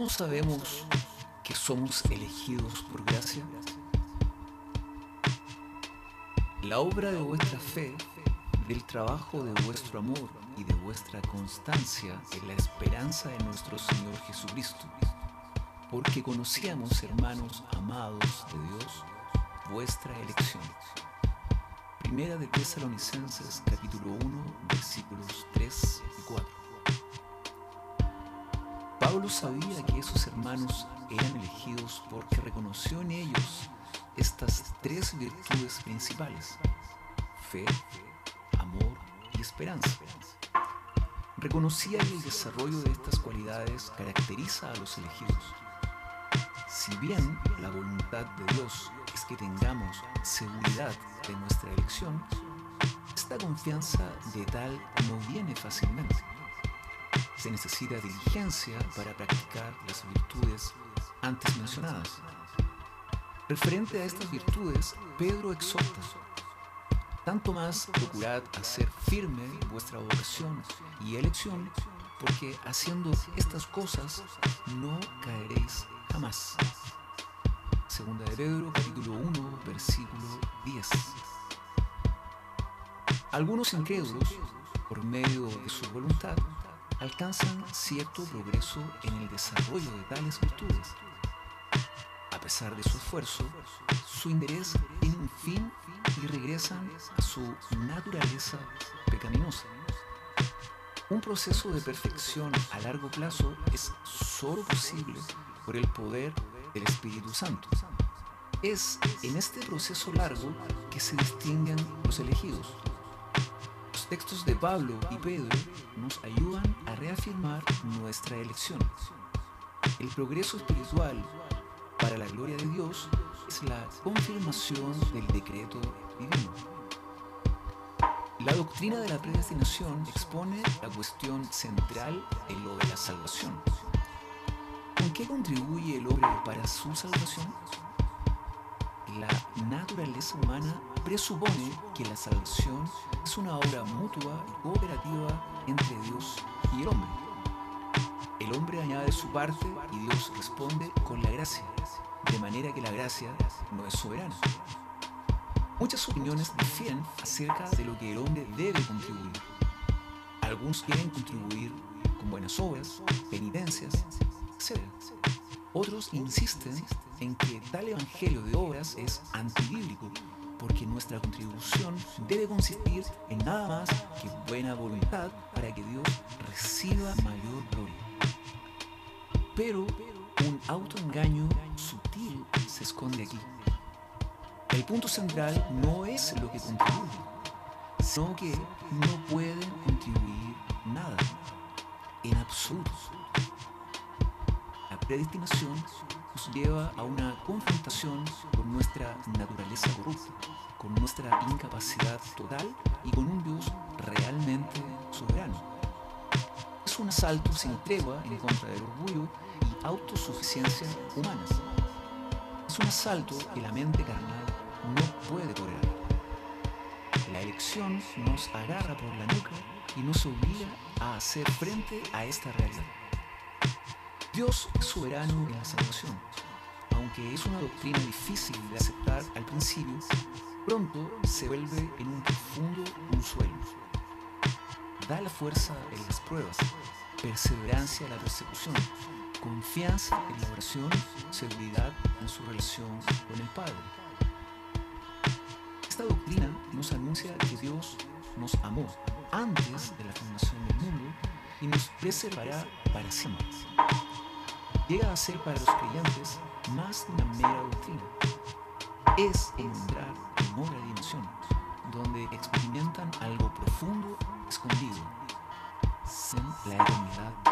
¿Cómo sabemos que somos elegidos por gracia? La obra de vuestra fe, del trabajo de vuestro amor y de vuestra constancia en la esperanza de nuestro Señor Jesucristo. Porque conocíamos, hermanos amados de Dios, vuestra elección. Primera de Tesalonicenses capítulo 1 versículos 3 Sabía que esos hermanos eran elegidos porque reconoció en ellos estas tres virtudes principales, fe, amor y esperanza. Reconocía que el desarrollo de estas cualidades caracteriza a los elegidos. Si bien la voluntad de Dios es que tengamos seguridad de nuestra elección, esta confianza de tal no viene fácilmente. Se necesita diligencia para practicar las virtudes antes mencionadas. Referente a estas virtudes, Pedro exhorta, tanto más procurad hacer firme vuestra vocación y elección, porque haciendo estas cosas no caeréis jamás. Segunda de Pedro, capítulo 1, versículo 10. Algunos incrédulos, por medio de su voluntad, alcanzan cierto progreso en el desarrollo de tales virtudes a pesar de su esfuerzo, su interés tiene un fin y regresan a su naturaleza pecaminosa. Un proceso de perfección a largo plazo es solo posible por el poder del Espíritu Santo. Es en este proceso largo que se distinguen los elegidos. Textos de Pablo y Pedro nos ayudan a reafirmar nuestra elección. El progreso espiritual para la gloria de Dios es la confirmación del decreto divino. La doctrina de la predestinación expone la cuestión central en lo de la salvación. ¿Con qué contribuye el hombre para su salvación? La naturaleza humana presupone que la salvación es una obra mutua y cooperativa entre Dios y el hombre. El hombre añade su parte y Dios responde con la gracia, de manera que la gracia no es soberana. Muchas opiniones difieren acerca de lo que el hombre debe contribuir. Algunos quieren contribuir con buenas obras, penitencias, etc. Otros insisten en que tal evangelio de obras es antibíblico, porque nuestra contribución debe consistir en nada más que buena voluntad para que Dios reciba mayor gloria. Pero un autoengaño sutil se esconde aquí. El punto central no es lo que contribuye, sino que no pueden contribuir nada, en absoluto. La predestinación lleva a una confrontación con nuestra naturaleza corrupta, con nuestra incapacidad total y con un Dios realmente soberano. Es un asalto sin tregua en contra del orgullo autosuficiencia humana. Es un asalto que la mente carnal no puede tolerar. La elección nos agarra por la nuca y nos obliga a hacer frente a esta realidad. Dios es soberano en la salvación. Aunque es una doctrina difícil de aceptar al principio, pronto se vuelve en un profundo consuelo. Da la fuerza en las pruebas, perseverancia en la persecución, confianza en la oración, seguridad en su relación con el Padre. Esta doctrina nos anuncia que Dios nos amó antes de la fundación del mundo y nos preservará para siempre. Llega a ser para los creyentes más de una mera doctrina. Es entrar en otra dimensión, donde experimentan algo profundo escondido, en la eternidad